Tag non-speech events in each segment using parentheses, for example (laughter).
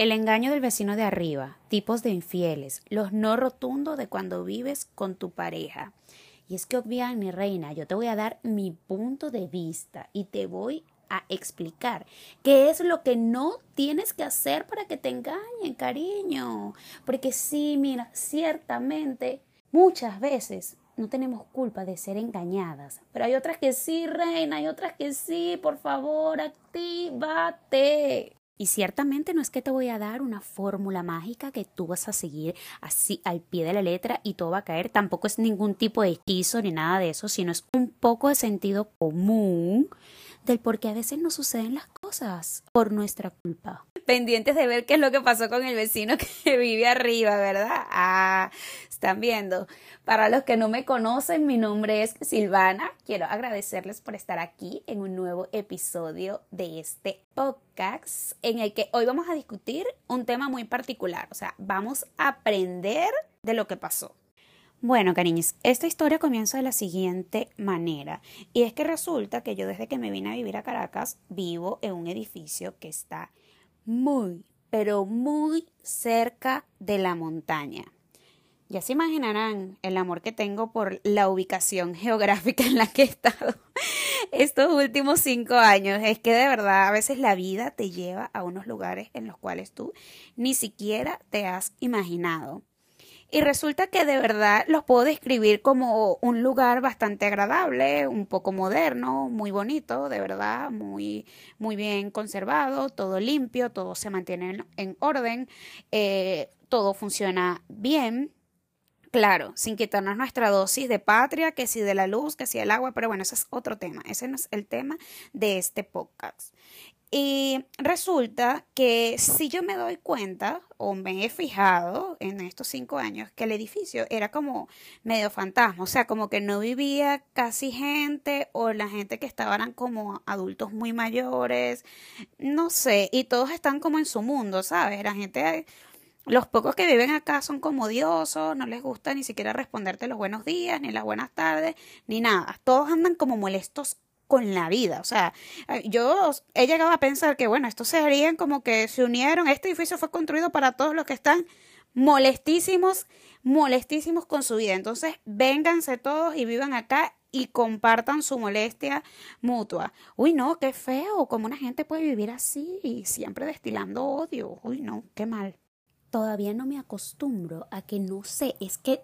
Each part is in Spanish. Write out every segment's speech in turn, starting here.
El engaño del vecino de arriba, tipos de infieles, los no rotundos de cuando vives con tu pareja. Y es que, mi reina, yo te voy a dar mi punto de vista y te voy a explicar qué es lo que no tienes que hacer para que te engañen, cariño. Porque sí, mira, ciertamente muchas veces no tenemos culpa de ser engañadas, pero hay otras que sí, reina, hay otras que sí, por favor, actívate. Y ciertamente no es que te voy a dar una fórmula mágica que tú vas a seguir así al pie de la letra y todo va a caer. Tampoco es ningún tipo de hechizo ni nada de eso, sino es un poco de sentido común del por qué a veces no suceden las cosas por nuestra culpa. Pendientes de ver qué es lo que pasó con el vecino (laughs) que vive arriba, ¿verdad? Ah, están viendo. Para los que no me conocen, mi nombre es Silvana. Quiero agradecerles por estar aquí en un nuevo episodio de este podcast en el que hoy vamos a discutir un tema muy particular. O sea, vamos a aprender de lo que pasó. Bueno, cariños, esta historia comienza de la siguiente manera. Y es que resulta que yo desde que me vine a vivir a Caracas vivo en un edificio que está muy, pero muy cerca de la montaña. Ya se imaginarán el amor que tengo por la ubicación (laughs) geográfica en la que he estado estos últimos cinco años. Es que de verdad a veces la vida te lleva a unos lugares en los cuales tú ni siquiera te has imaginado. Y resulta que de verdad los puedo describir como un lugar bastante agradable, un poco moderno, muy bonito, de verdad, muy, muy bien conservado, todo limpio, todo se mantiene en, orden, eh, todo funciona bien. Claro, sin quitarnos nuestra dosis de patria, que si de la luz, que si del agua, pero bueno, ese es otro tema, ese no es el tema de este podcast. Y resulta que si yo me doy cuenta o me he fijado en estos cinco años que el edificio era como medio fantasma, o sea, como que no vivía casi gente o la gente que estaban como adultos muy mayores, no sé, y todos están como en su mundo, ¿sabes? La gente, los pocos que viven acá son como odiosos, no les gusta ni siquiera responderte los buenos días, ni las buenas tardes, ni nada, todos andan como molestos con la vida. O sea, yo he llegado a pensar que, bueno, estos serían como que se unieron. Este edificio fue construido para todos los que están molestísimos, molestísimos con su vida. Entonces, vénganse todos y vivan acá y compartan su molestia mutua. Uy, no, qué feo, como una gente puede vivir así, siempre destilando odio. Uy, no, qué mal. Todavía no me acostumbro a que no sé, es que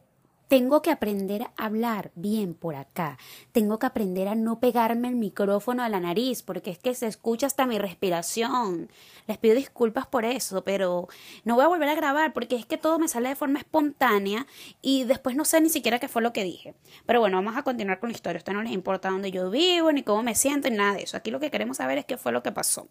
tengo que aprender a hablar bien por acá. Tengo que aprender a no pegarme el micrófono a la nariz porque es que se escucha hasta mi respiración. Les pido disculpas por eso, pero no voy a volver a grabar porque es que todo me sale de forma espontánea y después no sé ni siquiera qué fue lo que dije. Pero bueno, vamos a continuar con la historia. A no les importa dónde yo vivo, ni cómo me siento, ni nada de eso. Aquí lo que queremos saber es qué fue lo que pasó.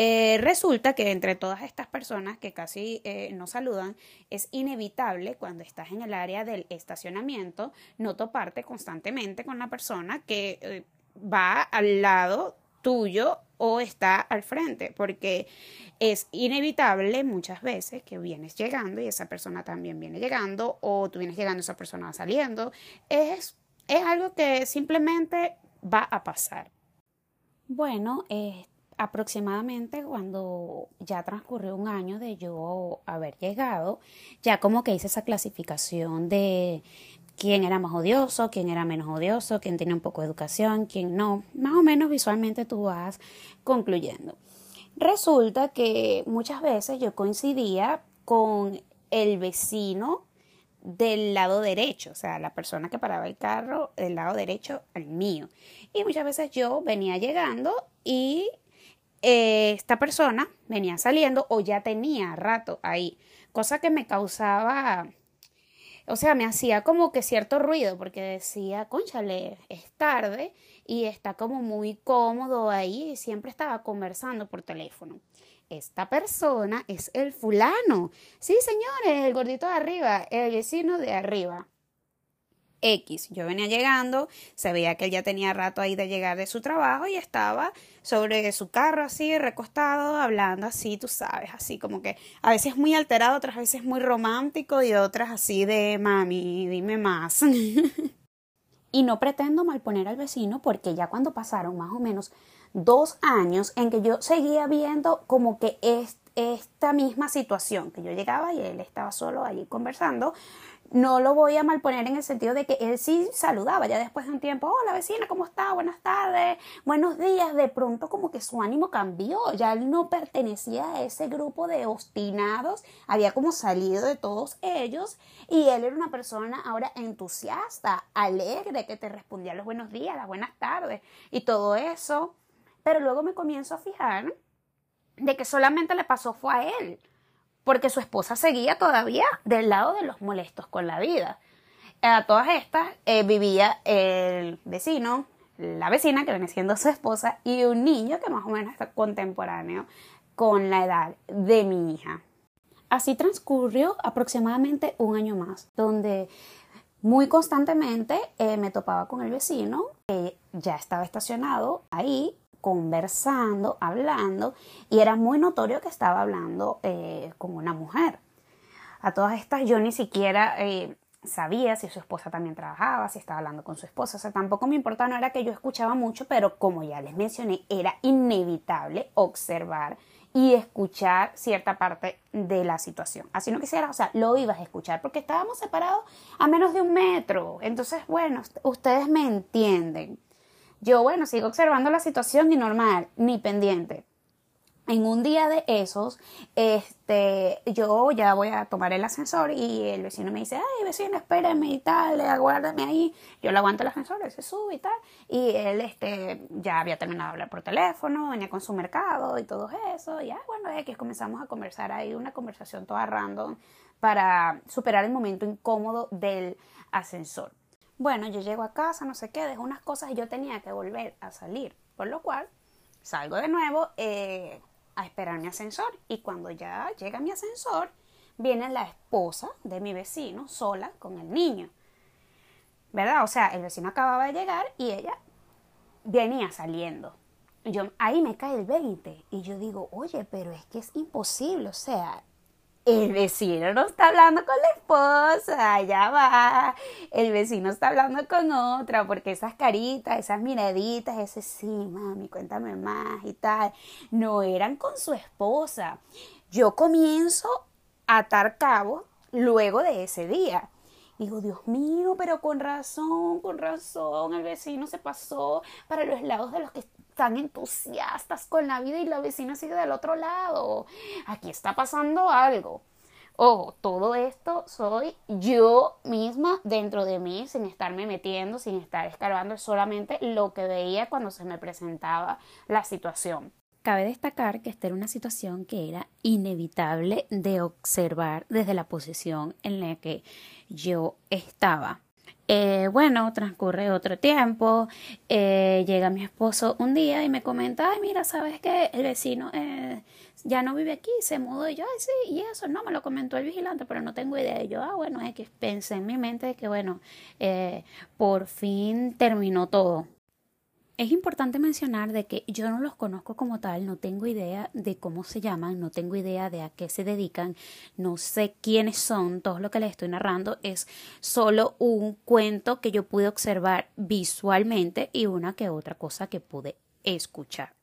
Eh, resulta que entre todas estas personas que casi eh, no saludan, es inevitable cuando estás en el área del estacionamiento no toparte constantemente con la persona que eh, va al lado tuyo o está al frente, porque es inevitable muchas veces que vienes llegando y esa persona también viene llegando o tú vienes llegando y esa persona va saliendo. Es, es algo que simplemente va a pasar. Bueno, este aproximadamente cuando ya transcurrió un año de yo haber llegado, ya como que hice esa clasificación de quién era más odioso, quién era menos odioso, quién tenía un poco de educación, quién no. Más o menos visualmente tú vas concluyendo. Resulta que muchas veces yo coincidía con el vecino del lado derecho, o sea, la persona que paraba el carro del lado derecho al mío. Y muchas veces yo venía llegando y esta persona venía saliendo o ya tenía rato ahí, cosa que me causaba, o sea, me hacía como que cierto ruido porque decía, conchale, es tarde y está como muy cómodo ahí y siempre estaba conversando por teléfono. Esta persona es el fulano. Sí, señores, el gordito de arriba, el vecino de arriba. X. Yo venía llegando, se veía que él ya tenía rato ahí de llegar de su trabajo y estaba sobre su carro así, recostado, hablando así, tú sabes, así como que a veces muy alterado, otras veces muy romántico y otras así de mami, dime más. (laughs) y no pretendo malponer al vecino porque ya cuando pasaron más o menos dos años en que yo seguía viendo como que esta misma situación, que yo llegaba y él estaba solo allí conversando, no lo voy a malponer en el sentido de que él sí saludaba ya después de un tiempo, hola vecina, ¿cómo está? Buenas tardes, buenos días. De pronto como que su ánimo cambió, ya él no pertenecía a ese grupo de obstinados, había como salido de todos ellos y él era una persona ahora entusiasta, alegre, que te respondía los buenos días, las buenas tardes y todo eso. Pero luego me comienzo a fijar de que solamente le pasó fue a él porque su esposa seguía todavía del lado de los molestos con la vida. A todas estas eh, vivía el vecino, la vecina que viene siendo su esposa y un niño que más o menos está contemporáneo con la edad de mi hija. Así transcurrió aproximadamente un año más, donde muy constantemente eh, me topaba con el vecino que ya estaba estacionado ahí conversando, hablando, y era muy notorio que estaba hablando eh, con una mujer. A todas estas yo ni siquiera eh, sabía si su esposa también trabajaba, si estaba hablando con su esposa, o sea, tampoco me importaba, no era que yo escuchaba mucho, pero como ya les mencioné, era inevitable observar y escuchar cierta parte de la situación. Así no quisiera, o sea, lo ibas a escuchar porque estábamos separados a menos de un metro. Entonces, bueno, ustedes me entienden. Yo, bueno, sigo observando la situación y normal, ni pendiente. En un día de esos, este, yo ya voy a tomar el ascensor y el vecino me dice, ay, vecino, espérame y tal, aguárdame ahí. Yo le aguanto el ascensor, se sube y tal. Y él, este, ya había terminado de hablar por teléfono, venía con su mercado y todo eso. Y, ah, bueno, es que comenzamos a conversar ahí, una conversación toda random para superar el momento incómodo del ascensor. Bueno, yo llego a casa, no sé qué, dejo unas cosas y yo tenía que volver a salir. Por lo cual, salgo de nuevo eh, a esperar mi ascensor. Y cuando ya llega mi ascensor, viene la esposa de mi vecino sola con el niño. ¿Verdad? O sea, el vecino acababa de llegar y ella venía saliendo. Yo, ahí me cae el 20 y yo digo, oye, pero es que es imposible, o sea, el vecino no está hablando con la esposa, ya va, el vecino está hablando con otra, porque esas caritas, esas miraditas, ese sí, mami, cuéntame más y tal, no eran con su esposa. Yo comienzo a atar cabo luego de ese día. Digo, Dios mío, pero con razón, con razón, el vecino se pasó para los lados de los que están entusiastas con la vida y la vecina sigue del otro lado. Aquí está pasando algo. Ojo, todo esto soy yo misma dentro de mí, sin estarme metiendo, sin estar escarbando, es solamente lo que veía cuando se me presentaba la situación. Cabe destacar que esta era una situación que era inevitable de observar desde la posición en la que yo estaba. Eh, bueno, transcurre otro tiempo, eh, llega mi esposo un día y me comenta, ay, mira, ¿sabes qué? El vecino eh, ya no vive aquí, se mudó y yo, ay, sí, y eso, no, me lo comentó el vigilante, pero no tengo idea. Y yo, ah, bueno, es que pensé en mi mente que, bueno, por fin terminó todo. Es importante mencionar de que yo no los conozco como tal, no tengo idea de cómo se llaman, no tengo idea de a qué se dedican, no sé quiénes son, todo lo que les estoy narrando es solo un cuento que yo pude observar visualmente y una que otra cosa que pude escuchar.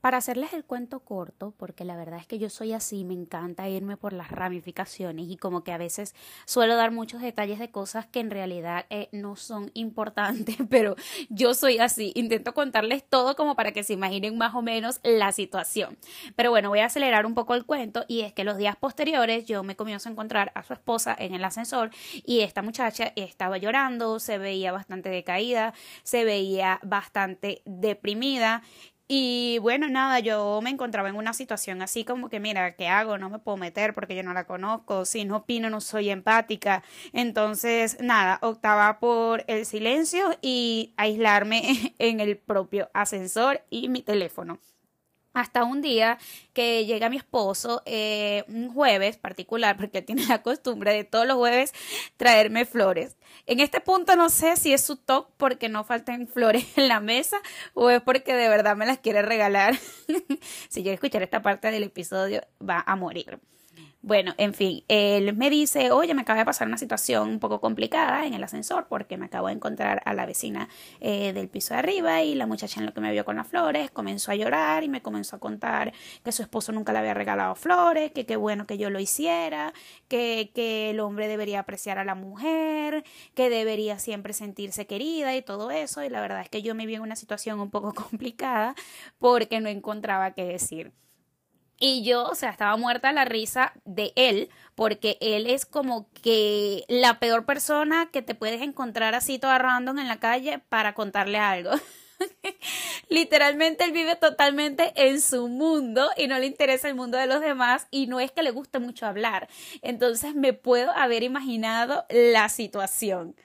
Para hacerles el cuento corto, porque la verdad es que yo soy así, me encanta irme por las ramificaciones y como que a veces suelo dar muchos detalles de cosas que en realidad eh, no son importantes, (laughs) pero yo soy así, intento contarles todo como para que se imaginen más o menos la situación. Pero bueno, voy a acelerar un poco el cuento y es que los días posteriores yo me comienzo a encontrar a su esposa en el ascensor y esta muchacha estaba llorando, se veía bastante decaída, se veía bastante deprimida y bueno, nada, yo me encontraba en una situación así como que, mira, ¿qué hago? No me puedo meter porque yo no la conozco, si no opino no soy empática. Entonces, nada, optaba por el silencio y aislarme (laughs) en el propio ascensor y mi teléfono. Hasta un día que llega mi esposo, eh, un jueves particular, porque él tiene la costumbre de todos los jueves traerme flores. En este punto no sé si es su toque porque no faltan flores (laughs) en la mesa o es porque de verdad me las quiere regalar. (laughs) si quiere escuchar esta parte del episodio, va a morir. Bueno, en fin, él me dice, oye, me acaba de pasar una situación un poco complicada en el ascensor porque me acabo de encontrar a la vecina eh, del piso de arriba y la muchacha en lo que me vio con las flores comenzó a llorar y me comenzó a contar que su esposo nunca le había regalado flores, que qué bueno que yo lo hiciera, que, que el hombre debería apreciar a la mujer, que debería siempre sentirse querida y todo eso. Y la verdad es que yo me vi en una situación un poco (laughs) complicada porque no encontraba qué decir. Y yo, o sea, estaba muerta la risa de él, porque él es como que la peor persona que te puedes encontrar así toda random en la calle para contarle algo. (laughs) Literalmente él vive totalmente en su mundo y no le interesa el mundo de los demás y no es que le guste mucho hablar. Entonces me puedo haber imaginado la situación.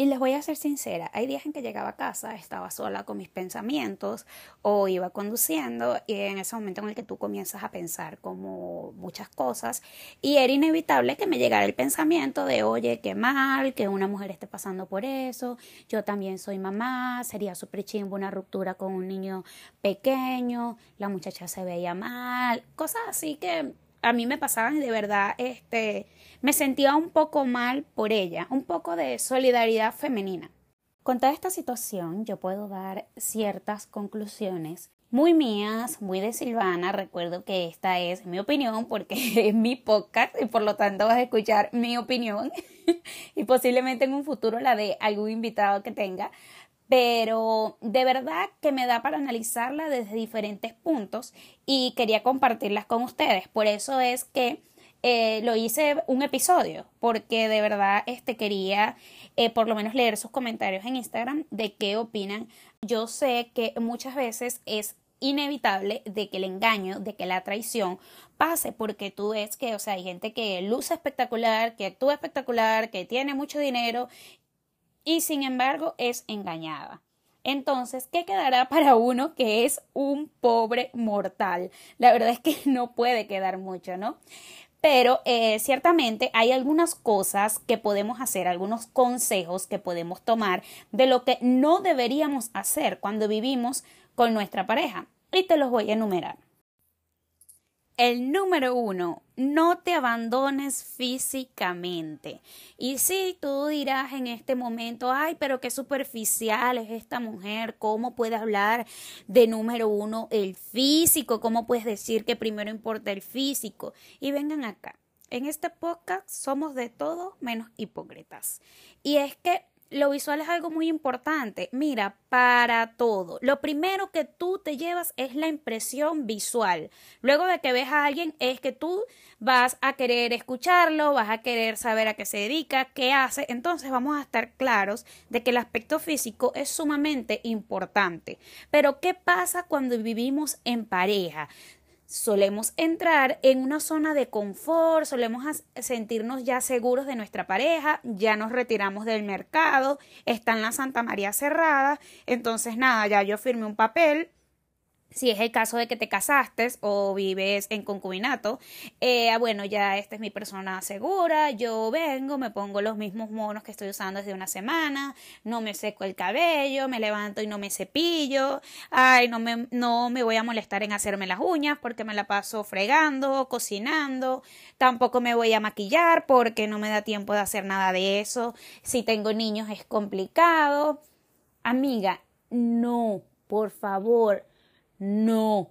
Y les voy a ser sincera, hay días en que llegaba a casa, estaba sola con mis pensamientos o iba conduciendo y en ese momento en el que tú comienzas a pensar como muchas cosas y era inevitable que me llegara el pensamiento de, oye, qué mal, que una mujer esté pasando por eso, yo también soy mamá, sería súper chimbo una ruptura con un niño pequeño, la muchacha se veía mal, cosas así que a mí me pasaban y de verdad este me sentía un poco mal por ella, un poco de solidaridad femenina. Con toda esta situación yo puedo dar ciertas conclusiones muy mías, muy de Silvana. Recuerdo que esta es mi opinión porque (laughs) es mi podcast y por lo tanto vas a escuchar mi opinión (laughs) y posiblemente en un futuro la de algún invitado que tenga. Pero de verdad que me da para analizarla desde diferentes puntos y quería compartirlas con ustedes. Por eso es que eh, lo hice un episodio porque de verdad este quería eh, por lo menos leer sus comentarios en Instagram de qué opinan. Yo sé que muchas veces es inevitable de que el engaño, de que la traición pase porque tú ves que, o sea, hay gente que luce espectacular, que actúa espectacular, que tiene mucho dinero y sin embargo es engañada. Entonces, ¿qué quedará (laughs) para uno que es un pobre mortal? La verdad es que (laughs) no puede quedar mucho, ¿no? pero eh, ciertamente hay algunas cosas que podemos hacer, algunos consejos que podemos tomar de lo que no deberíamos hacer cuando vivimos con nuestra pareja. Y te los voy a enumerar. El número uno, no te abandones físicamente. Y si tú dirás en este momento, ay, pero qué superficial es esta mujer, ¿cómo puede hablar de número uno el físico? ¿Cómo puedes decir que primero importa el físico? Y vengan acá. En este podcast somos de todo menos hipócritas. Y es que lo visual es algo muy importante. Mira, para todo. Lo primero que tú te llevas es la impresión visual. Luego de que ves a alguien es que tú vas a querer escucharlo, vas a querer saber a qué se dedica, qué hace. Entonces vamos a estar claros de que el aspecto físico es sumamente importante. Pero ¿qué pasa cuando vivimos en pareja? Solemos entrar en una zona de confort, solemos sentirnos ya seguros de nuestra pareja, ya nos retiramos del mercado, está en la Santa María cerrada, entonces nada, ya yo firmé un papel, si es el caso de que te casaste o vives en concubinato, eh, bueno, ya esta es mi persona segura, yo vengo, me pongo los mismos monos que estoy usando desde una semana, no me seco el cabello, me levanto y no me cepillo, ay, no me, no me voy a molestar en hacerme las uñas porque me la paso fregando, cocinando, tampoco me voy a maquillar porque no me da tiempo de hacer nada de eso, si tengo niños es complicado. Amiga, no, por favor, no.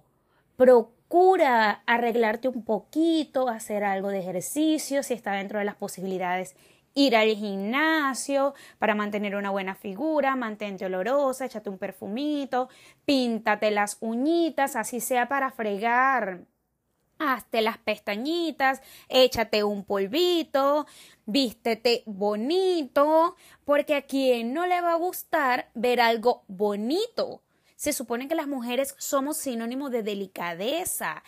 Procura arreglarte un poquito, hacer algo de ejercicio, si está dentro de las posibilidades ir al gimnasio para mantener una buena figura, mantente olorosa, échate un perfumito, píntate las uñitas, así sea para fregar. Hazte las pestañitas, échate un polvito, vístete bonito, porque a quien no le va a gustar ver algo bonito se supone que las mujeres somos sinónimo de delicadeza.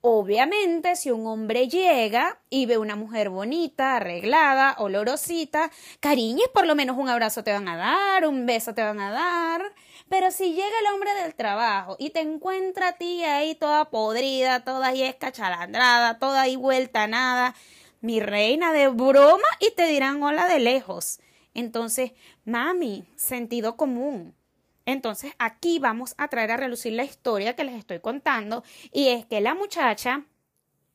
Obviamente, si un hombre llega y ve una mujer bonita, arreglada, olorosita, cariños, por lo menos un abrazo te van a dar, un beso te van a dar. Pero si llega el hombre del trabajo y te encuentra a ti ahí toda podrida, toda ahí escachalandrada, toda ahí vuelta a nada, mi reina de broma y te dirán hola de lejos. Entonces, mami, sentido común. Entonces aquí vamos a traer a relucir la historia que les estoy contando y es que la muchacha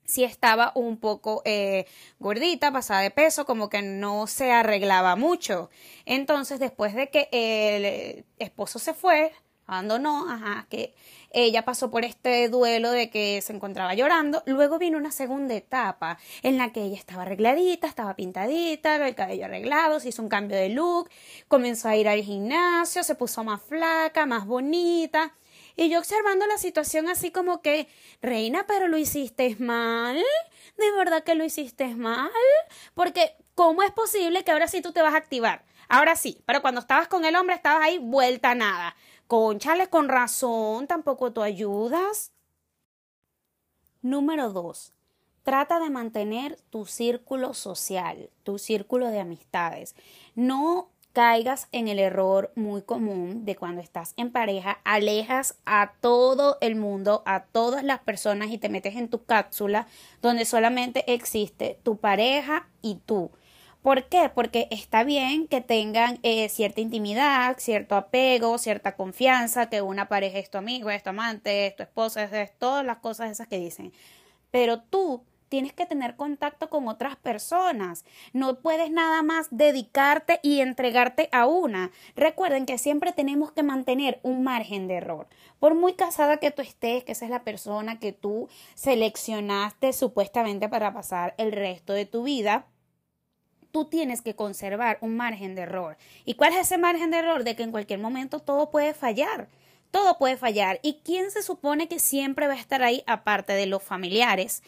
si estaba un poco eh, gordita, pasada de peso, como que no se arreglaba mucho. Entonces, después de que el esposo se fue, abandonó, ajá, que ella pasó por este duelo de que se encontraba llorando. Luego vino una segunda etapa en la que ella estaba arregladita, estaba pintadita, el cabello arreglado, se hizo un cambio de look, comenzó a ir al gimnasio, se puso más flaca, más bonita. Y yo observando la situación así como que, reina, pero lo hiciste mal. ¿De verdad que lo hiciste mal? Porque, ¿cómo es posible que ahora sí tú te vas a activar? Ahora sí, pero cuando estabas con el hombre estabas ahí vuelta a nada. Conchale, con razón, tampoco tú ayudas. Número dos. Trata de mantener tu círculo social, tu círculo de amistades. No caigas en el error muy común de cuando estás en pareja, alejas a todo el mundo, a todas las personas y te metes en tu cápsula donde solamente existe tu pareja y tú. ¿Por qué? Porque está bien que tengan eh, cierta intimidad, cierto apego, cierta confianza, que una pareja es tu amigo, es tu amante, es tu esposa, es todas las cosas esas que dicen. Pero tú tienes que tener contacto con otras personas. No puedes nada más dedicarte y entregarte a una. Recuerden que siempre tenemos que mantener un margen de error. Por muy casada que tú estés, que esa es la persona que tú seleccionaste supuestamente para pasar el resto de tu vida, tú tienes que conservar un margen de error. ¿Y cuál es ese margen de error? De que en cualquier momento todo puede fallar. Todo puede fallar. ¿Y quién se supone que siempre va a estar ahí aparte de los familiares?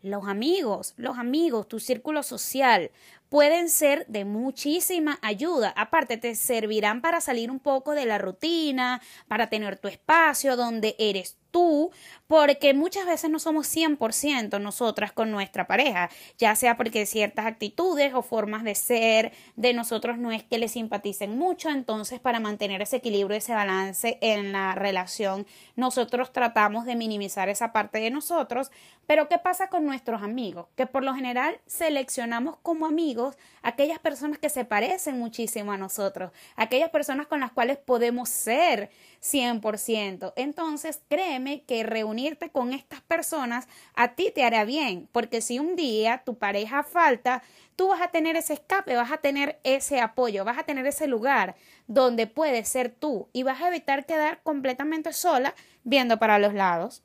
Los amigos, los amigos, tu círculo social pueden ser de muchísima ayuda. Aparte, te servirán para salir un poco de la rutina, para tener tu espacio donde eres tú, porque muchas veces no somos 100% nosotras con nuestra pareja, ya sea porque ciertas actitudes o formas de ser de nosotros no es que le simpaticen mucho, entonces para mantener ese equilibrio, ese balance en la relación, nosotros tratamos de minimizar esa parte de nosotros, pero ¿qué pasa con nuestros amigos? Que por lo general seleccionamos como amigos aquellas personas que se parecen muchísimo a nosotros, aquellas personas con las cuales podemos ser 100%. Entonces, créeme que reunirte con estas personas a ti te hará bien, porque si un día tu pareja falta, tú vas a tener ese escape, vas a tener ese apoyo, vas a tener ese lugar donde puedes ser tú y vas a evitar quedar completamente sola viendo para los lados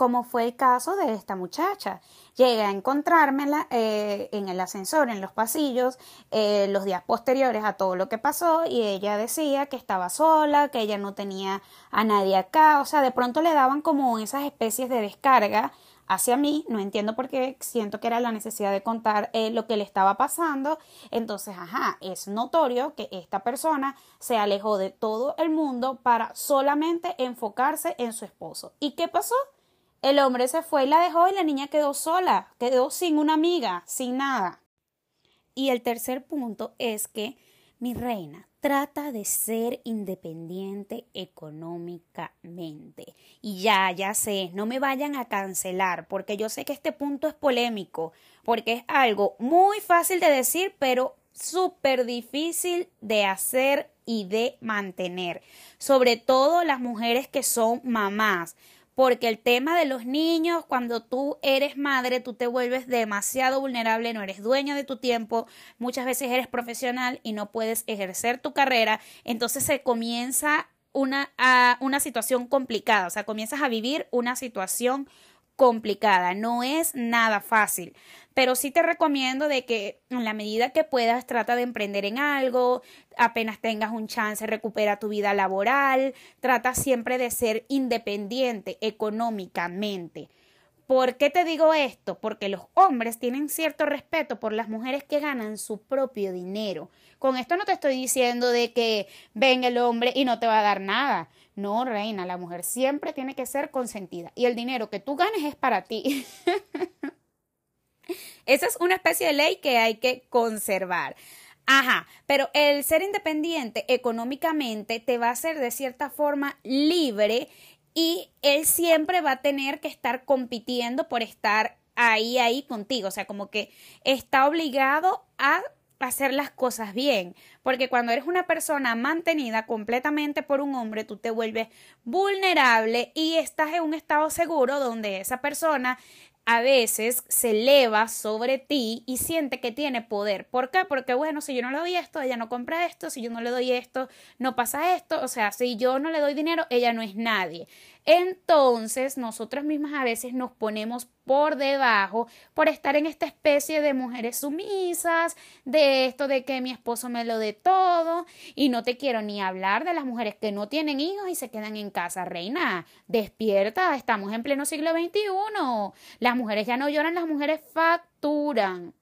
como fue el caso de esta muchacha. Llegué a encontrármela eh, en el ascensor, en los pasillos, eh, los días posteriores a todo lo que pasó y ella decía que estaba sola, que ella no tenía a nadie acá, o sea, de pronto le daban como esas especies de descarga hacia mí, no entiendo por qué, siento que era la necesidad de contar eh, lo que le estaba pasando, entonces, ajá, es notorio que esta persona se alejó de todo el mundo para solamente enfocarse en su esposo. ¿Y qué pasó? El hombre se fue y la dejó y la niña quedó sola, quedó sin una amiga, sin nada. Y el tercer punto es que, mi reina, trata de ser independiente económicamente. Y ya, ya sé, no me vayan a cancelar, porque yo sé que este punto es polémico, porque es algo muy fácil de decir, pero súper difícil de hacer y de mantener. Sobre todo las mujeres que son mamás porque el tema de los niños, cuando tú eres madre, tú te vuelves demasiado vulnerable, no eres dueño de tu tiempo, muchas veces eres profesional y no puedes ejercer tu carrera, entonces se comienza una, una situación complicada, o sea, comienzas a vivir una situación complicada, no es nada fácil, pero sí te recomiendo de que en la medida que puedas trata de emprender en algo, apenas tengas un chance recupera tu vida laboral, trata siempre de ser independiente económicamente. ¿Por qué te digo esto? Porque los hombres tienen cierto respeto por las mujeres que ganan su propio dinero. Con esto no te estoy diciendo de que venga el hombre y no te va a dar nada. No, reina, la mujer siempre tiene que ser consentida y el dinero que tú ganes es para ti. (laughs) Esa es una especie de ley que hay que conservar. Ajá, pero el ser independiente económicamente te va a hacer de cierta forma libre y él siempre va a tener que estar compitiendo por estar ahí, ahí contigo. O sea, como que está obligado a hacer las cosas bien, porque cuando eres una persona mantenida completamente por un hombre, tú te vuelves vulnerable y estás en un estado seguro donde esa persona a veces se eleva sobre ti y siente que tiene poder. ¿Por qué? Porque bueno, si yo no le doy esto, ella no compra esto, si yo no le doy esto, no pasa esto, o sea, si yo no le doy dinero, ella no es nadie. Entonces, nosotras mismas a veces nos ponemos por debajo por estar en esta especie de mujeres sumisas, de esto de que mi esposo me lo dé todo, y no te quiero ni hablar de las mujeres que no tienen hijos y se quedan en casa. Reina, despierta, estamos en pleno siglo XXI. Las mujeres ya no lloran, las mujeres facturan.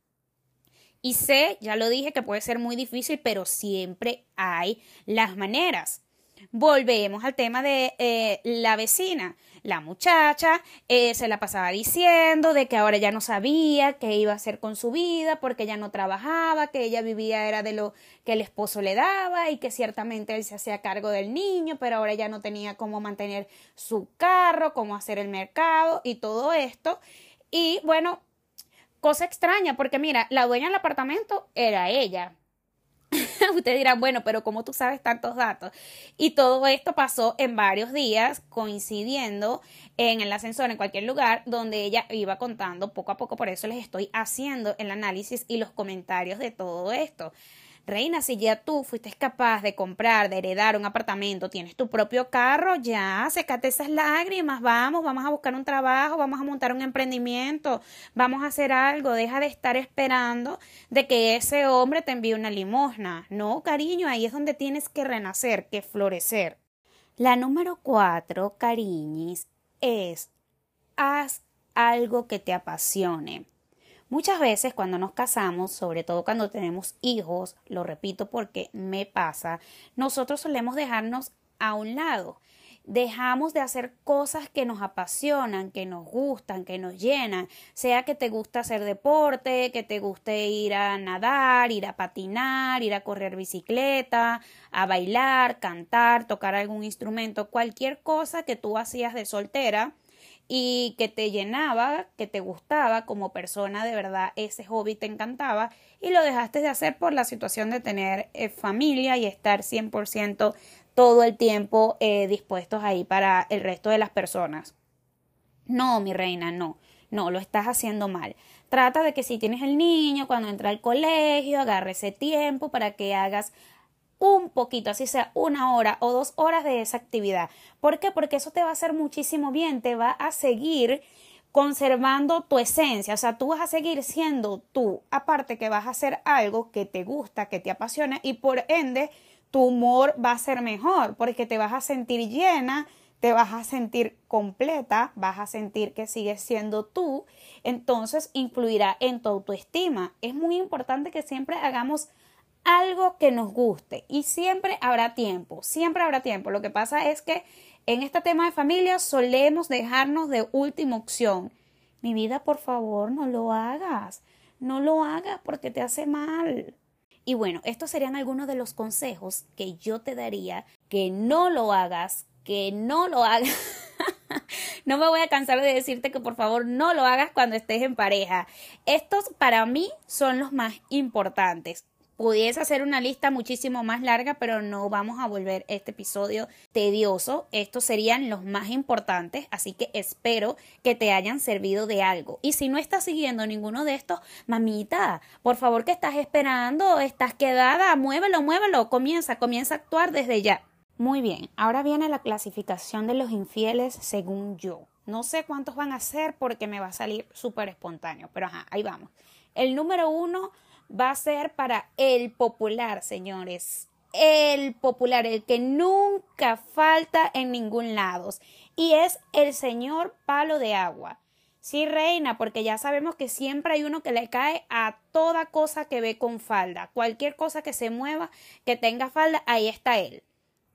Y sé, ya lo dije, que puede ser muy difícil, pero siempre hay las maneras. Volvemos al tema de eh, la vecina. La muchacha eh, se la pasaba diciendo de que ahora ya no sabía qué iba a hacer con su vida porque ya no trabajaba, que ella vivía era de lo que el esposo le daba y que ciertamente él se hacía cargo del niño, pero ahora ya no tenía cómo mantener su carro, cómo hacer el mercado y todo esto. Y bueno, cosa extraña porque mira, la dueña del apartamento era ella, (laughs) Usted dirá, bueno, pero ¿cómo tú sabes tantos datos? Y todo esto pasó en varios días, coincidiendo en el ascensor, en cualquier lugar, donde ella iba contando poco a poco. Por eso les estoy haciendo el análisis y los comentarios de todo esto. Reina, si ya tú fuiste capaz de comprar, de heredar un apartamento, tienes tu propio carro, ya, secate esas lágrimas, vamos, vamos a buscar un trabajo, vamos a montar un emprendimiento, vamos a hacer algo, deja de estar esperando de que ese hombre te envíe una limosna. No, cariño, ahí es donde tienes que renacer, que florecer. La número cuatro, cariñis, es haz algo que te apasione. Muchas veces cuando nos casamos, sobre todo cuando tenemos hijos, lo repito porque me pasa, nosotros solemos dejarnos a un lado. Dejamos de hacer cosas que nos apasionan, que nos gustan, que nos llenan, sea que te gusta hacer deporte, que te guste ir a nadar, ir a patinar, ir a correr bicicleta, a bailar, cantar, tocar algún instrumento, cualquier cosa que tú hacías de soltera, y que te llenaba, que te gustaba como persona, de verdad ese hobby te encantaba y lo dejaste de hacer por la situación de tener eh, familia y estar 100% todo el tiempo eh, dispuestos ahí para el resto de las personas. No, mi reina, no, no, lo estás haciendo mal. Trata de que si tienes el niño, cuando entra al colegio, agarre ese tiempo para que hagas un poquito, así sea una hora o dos horas de esa actividad. ¿Por qué? Porque eso te va a hacer muchísimo bien, te va a seguir conservando tu esencia, o sea, tú vas a seguir siendo tú, aparte que vas a hacer algo que te gusta, que te apasiona y por ende tu humor va a ser mejor, porque te vas a sentir llena, te vas a sentir completa, vas a sentir que sigues siendo tú, entonces influirá en tu autoestima. Es muy importante que siempre hagamos algo que nos guste y siempre habrá tiempo, siempre habrá tiempo. Lo que pasa es que en este tema de familia solemos dejarnos de última opción. Mi vida, por favor, no lo hagas. No lo hagas porque te hace mal. Y bueno, estos serían algunos de los consejos que yo te daría que no lo hagas, que no lo hagas. (laughs) no me voy a cansar de decirte que por favor no lo hagas cuando estés en pareja. Estos para mí son los más importantes. Pudiese hacer una lista muchísimo más larga, pero no vamos a volver este episodio tedioso. Estos serían los más importantes, así que espero que te hayan servido de algo. Y si no estás siguiendo ninguno de estos, mamita, por favor, ¿qué estás esperando? ¿Estás quedada? Muévelo, muévelo. Comienza, comienza a actuar desde ya. Muy bien, ahora viene la clasificación de los infieles según yo. No sé cuántos van a ser porque me va a salir súper espontáneo, pero ajá, ahí vamos. El número uno va a ser para el popular, señores. El popular, el que nunca falta en ningún lado. Y es el señor palo de agua. Sí, reina, porque ya sabemos que siempre hay uno que le cae a toda cosa que ve con falda. Cualquier cosa que se mueva, que tenga falda, ahí está él.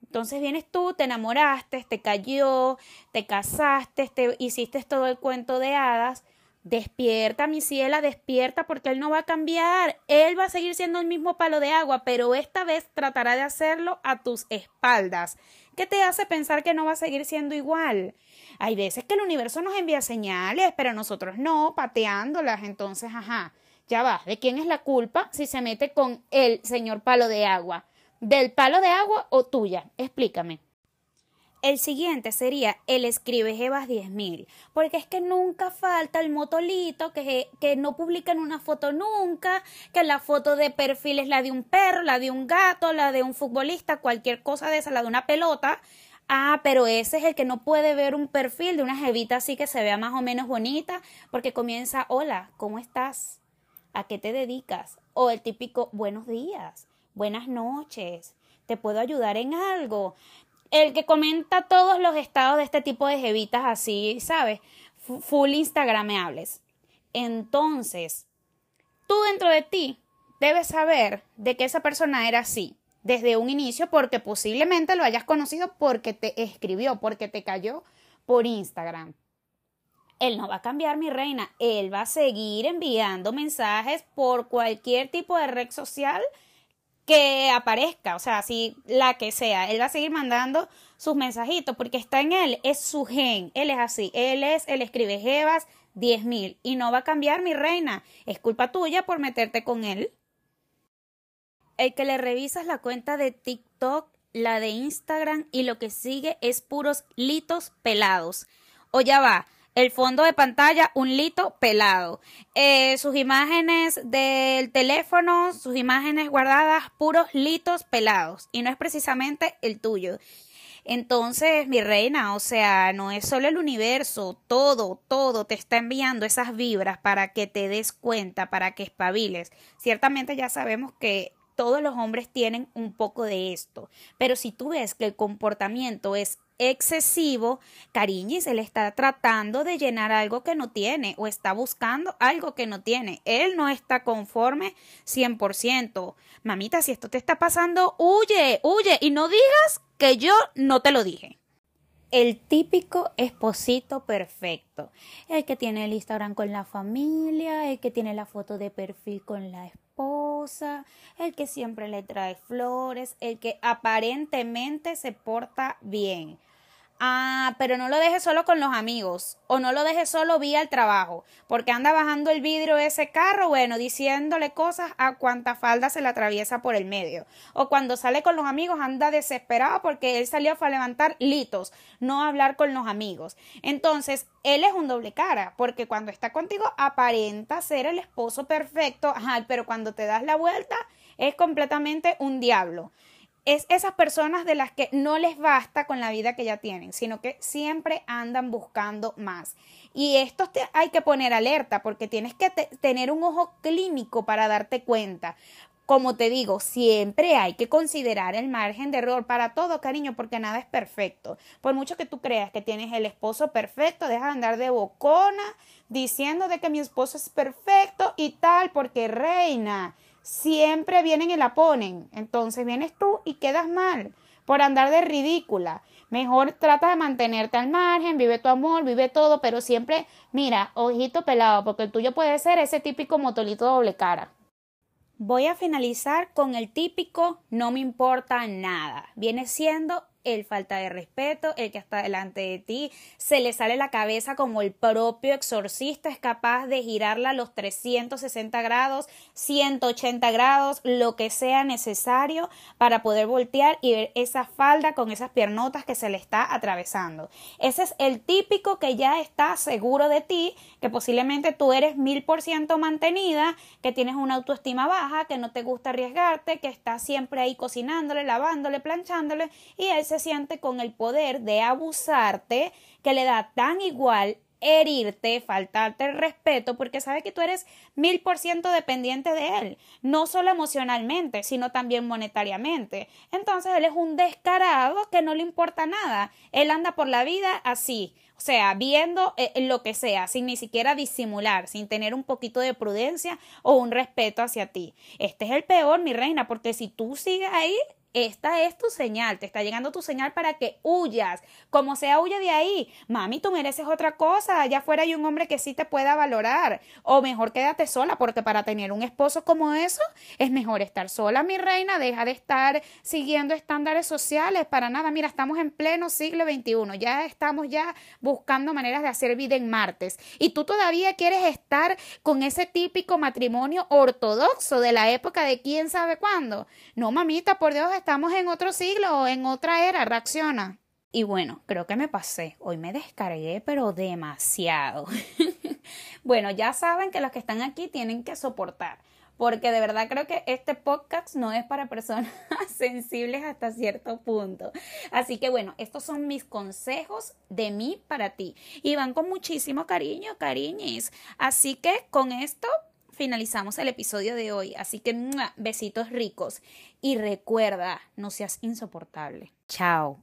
Entonces vienes tú, te enamoraste, te cayó, te casaste, te hiciste todo el cuento de hadas Despierta, mi ciela, despierta porque él no va a cambiar. Él va a seguir siendo el mismo palo de agua, pero esta vez tratará de hacerlo a tus espaldas. ¿Qué te hace pensar que no va a seguir siendo igual? Hay veces que el universo nos envía señales, pero nosotros no, pateándolas. Entonces, ajá, ya va. ¿De quién es la culpa si se mete con el señor palo de agua? ¿Del palo de agua o tuya? Explícame. El siguiente sería el escribe Jebas 10.000, porque es que nunca falta el motolito que, que no publican una foto nunca, que la foto de perfil es la de un perro, la de un gato, la de un futbolista, cualquier cosa de esa, la de una pelota. Ah, pero ese es el que no puede ver un perfil de una jevita así que se vea más o menos bonita, porque comienza, hola, ¿cómo estás? ¿A qué te dedicas? O el típico, buenos días, buenas noches, ¿te puedo ayudar en algo? El que comenta todos los estados de este tipo de jevitas así, ¿sabes? Full instagrameables. Entonces, tú dentro de ti debes saber de que esa persona era así desde un inicio porque posiblemente lo hayas conocido porque te escribió, porque te cayó por Instagram. Él no va a cambiar, mi reina. Él va a seguir enviando mensajes por cualquier tipo de red social que aparezca, o sea, si la que sea, él va a seguir mandando sus mensajitos porque está en él, es su gen, él es así, él es, él escribe Jebas 10.000 y no va a cambiar mi reina, es culpa tuya por meterte con él. El que le revisas la cuenta de TikTok, la de Instagram y lo que sigue es puros litos pelados. O ya va, el fondo de pantalla, un lito pelado. Eh, sus imágenes del teléfono, sus imágenes guardadas, puros litos pelados. Y no es precisamente el tuyo. Entonces, mi reina, o sea, no es solo el universo, todo, todo te está enviando esas vibras para que te des cuenta, para que espabiles. Ciertamente ya sabemos que todos los hombres tienen un poco de esto, pero si tú ves que el comportamiento es excesivo, Cariñis, él está tratando de llenar algo que no tiene o está buscando algo que no tiene. Él no está conforme 100%. Mamita, si esto te está pasando, huye, huye y no digas que yo no te lo dije. El típico esposito perfecto. El que tiene el Instagram con la familia, el que tiene la foto de perfil con la esposa, el que siempre le trae flores, el que aparentemente se porta bien. Ah, pero no lo dejes solo con los amigos o no lo dejes solo vía el trabajo, porque anda bajando el vidrio ese carro, bueno, diciéndole cosas a cuanta falda se le atraviesa por el medio. O cuando sale con los amigos anda desesperado porque él salió a levantar litos, no hablar con los amigos. Entonces, él es un doble cara, porque cuando está contigo aparenta ser el esposo perfecto, ajá, pero cuando te das la vuelta es completamente un diablo es esas personas de las que no les basta con la vida que ya tienen, sino que siempre andan buscando más. Y esto te, hay que poner alerta porque tienes que tener un ojo clínico para darte cuenta. Como te digo, siempre hay que considerar el margen de error para todo, cariño, porque nada es perfecto. Por mucho que tú creas que tienes el esposo perfecto, deja de andar de bocona diciendo de que mi esposo es perfecto y tal, porque reina, siempre vienen y la ponen. Entonces vienes tú y quedas mal por andar de ridícula. Mejor trata de mantenerte al margen, vive tu amor, vive todo, pero siempre, mira, ojito pelado, porque el tuyo puede ser ese típico motolito doble cara. Voy a finalizar con el típico no me importa nada. Viene siendo el falta de respeto, el que está delante de ti, se le sale la cabeza como el propio exorcista es capaz de girarla a los 360 grados, 180 grados, lo que sea necesario para poder voltear y ver esa falda con esas piernotas que se le está atravesando. Ese es el típico que ya está seguro de ti, que posiblemente tú eres mil por ciento mantenida, que tienes una autoestima baja, que no te gusta arriesgarte, que está siempre ahí cocinándole, lavándole, planchándole y él se siente con el poder de abusarte que le da tan igual herirte, faltarte el respeto, porque sabe que tú eres mil por ciento dependiente de él, no solo emocionalmente, sino también monetariamente. Entonces él es un descarado que no le importa nada. Él anda por la vida así, o sea, viendo eh, lo que sea, sin ni siquiera disimular, sin tener un poquito de prudencia o un respeto hacia ti. Este es el peor, mi reina, porque si tú sigues ahí, esta es tu señal, te está llegando tu señal para que huyas, como sea huye de ahí. Mami, tú mereces otra cosa, allá afuera hay un hombre que sí te pueda valorar, o mejor quédate sola, porque para tener un esposo como eso, es mejor estar sola, mi reina, deja de estar siguiendo estándares sociales, para nada, mira, estamos en pleno siglo XXI, ya estamos ya buscando maneras de hacer vida en martes, y tú todavía quieres estar con ese típico matrimonio ortodoxo de la época de quién sabe cuándo. No, mamita, por Dios, estamos en otro siglo, en otra era, reacciona. Y bueno, creo que me pasé. Hoy me descargué, pero demasiado. (laughs) bueno, ya saben que los que están aquí tienen que soportar porque de verdad creo que este podcast no es para personas (laughs) sensibles hasta cierto punto. Así que bueno, estos son mis consejos de mí para ti y van con muchísimo cariño, cariñes. Así que con esto finalizamos el episodio de hoy. Así que besitos ricos y recuerda, no seas insoportable. Chao.